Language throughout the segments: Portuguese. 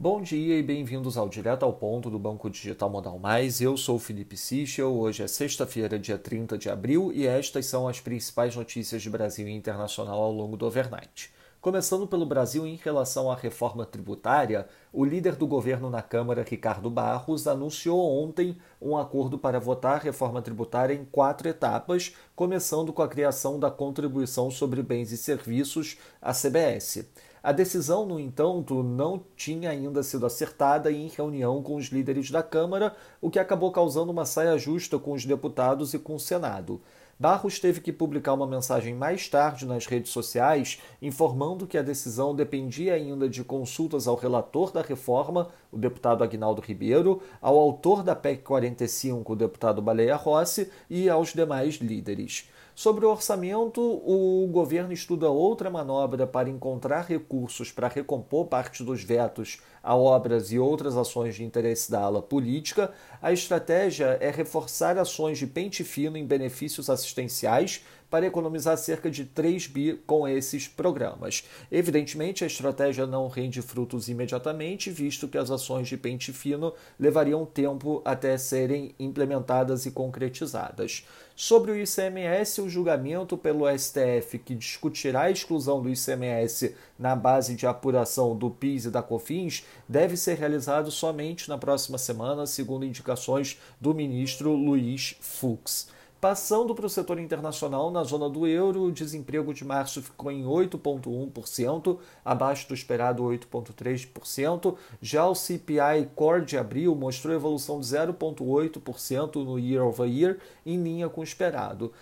Bom dia e bem-vindos ao Direto ao Ponto do Banco Digital Modal Mais. Eu sou o Felipe Sichel. Hoje é sexta-feira, dia 30 de abril, e estas são as principais notícias de Brasil e internacional ao longo do overnight. Começando pelo Brasil, em relação à reforma tributária, o líder do governo na Câmara, Ricardo Barros, anunciou ontem um acordo para votar a reforma tributária em quatro etapas, começando com a criação da contribuição sobre bens e serviços, a CBS. A decisão, no entanto, não tinha ainda sido acertada em reunião com os líderes da Câmara, o que acabou causando uma saia justa com os deputados e com o Senado. Barros teve que publicar uma mensagem mais tarde nas redes sociais, informando que a decisão dependia ainda de consultas ao relator da reforma, o deputado Agnaldo Ribeiro, ao autor da PEC 45, o deputado Baleia Rossi, e aos demais líderes. Sobre o orçamento, o governo estuda outra manobra para encontrar recursos para recompor parte dos vetos a obras e outras ações de interesse da ala política. A estratégia é reforçar ações de pente fino em benefícios assistenciais para economizar cerca de 3 bi com esses programas. Evidentemente, a estratégia não rende frutos imediatamente, visto que as ações de pente fino levariam tempo até serem implementadas e concretizadas. Sobre o ICMS, o julgamento pelo STF que discutirá a exclusão do ICMS na base de apuração do PIS e da COFINS deve ser realizado somente na próxima semana, segundo indicações do ministro Luiz Fux. Passando para o setor internacional, na zona do euro, o desemprego de março ficou em 8,1%, abaixo do esperado 8,3%. Já o CPI Core de abril mostrou evolução de 0,8% no year over year, em linha com o esperado.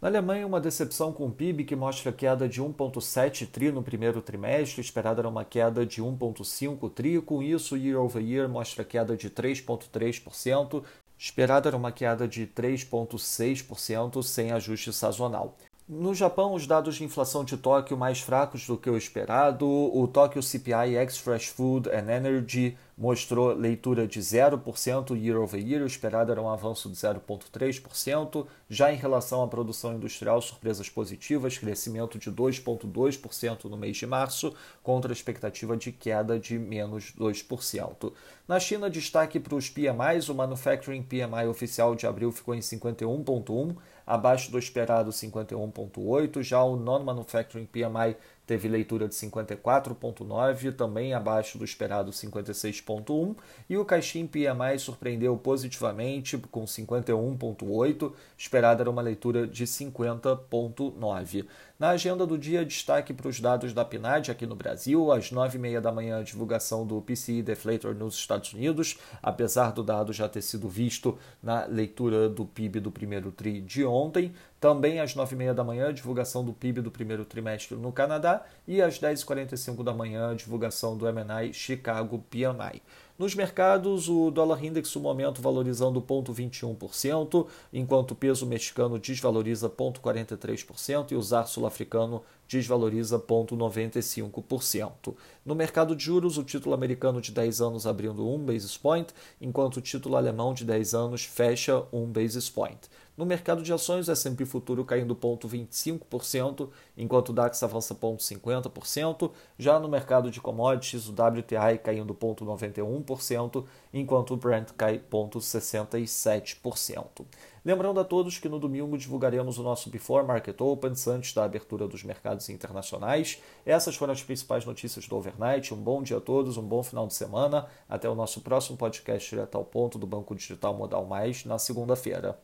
Na Alemanha, uma decepção com o PIB que mostra queda de 1,7 tri no primeiro trimestre, esperada era uma queda de 1,5 tri. Com isso, year over year mostra queda de 3,3%, Esperada era uma queda de 3,6% sem ajuste sazonal. No Japão, os dados de inflação de Tóquio mais fracos do que o esperado. O Tóquio CPI ex Fresh Food and Energy mostrou leitura de 0% year over year, o esperado era um avanço de 0,3%. Já em relação à produção industrial, surpresas positivas, crescimento de 2,2% no mês de março, contra a expectativa de queda de menos 2%. Na China, destaque para os PMIs, o Manufacturing PMI oficial de abril ficou em 51,1%, abaixo do esperado 51,8%. Já o Non-Manufacturing PMI teve leitura de 54,9, também abaixo do esperado 56,1, e o Caixin PMI surpreendeu positivamente com 51,8, esperada era uma leitura de 50,9. Na agenda do dia, destaque para os dados da PNAD aqui no Brasil, às 9h30 da manhã, a divulgação do PCI Deflator nos Estados Unidos, apesar do dado já ter sido visto na leitura do PIB do primeiro TRI de ontem. Também às 9h30 da manhã, divulgação do PIB do primeiro trimestre no Canadá e às 10h45 da manhã, divulgação do MNI Chicago PMI. Nos mercados, o dólar index no momento valorizando 0,21%, enquanto o peso mexicano desvaloriza 0,43% e o zar sul-africano desvaloriza 0,95%. No mercado de juros, o título americano de 10 anos abrindo 1 basis point, enquanto o título alemão de 10 anos fecha 1 basis point. No mercado de ações, o S&P futuro caindo 0,25%, enquanto o DAX avança 0,50%. Já no mercado de commodities, o WTI caindo 0,91%, enquanto o Brent cai 0,67%. Lembrando a todos que no domingo divulgaremos o nosso Before Market Opens antes da abertura dos mercados internacionais. Essas foram as principais notícias do overnight. Um bom dia a todos, um bom final de semana. Até o nosso próximo podcast direto ao ponto do Banco Digital Modal Mais na segunda-feira.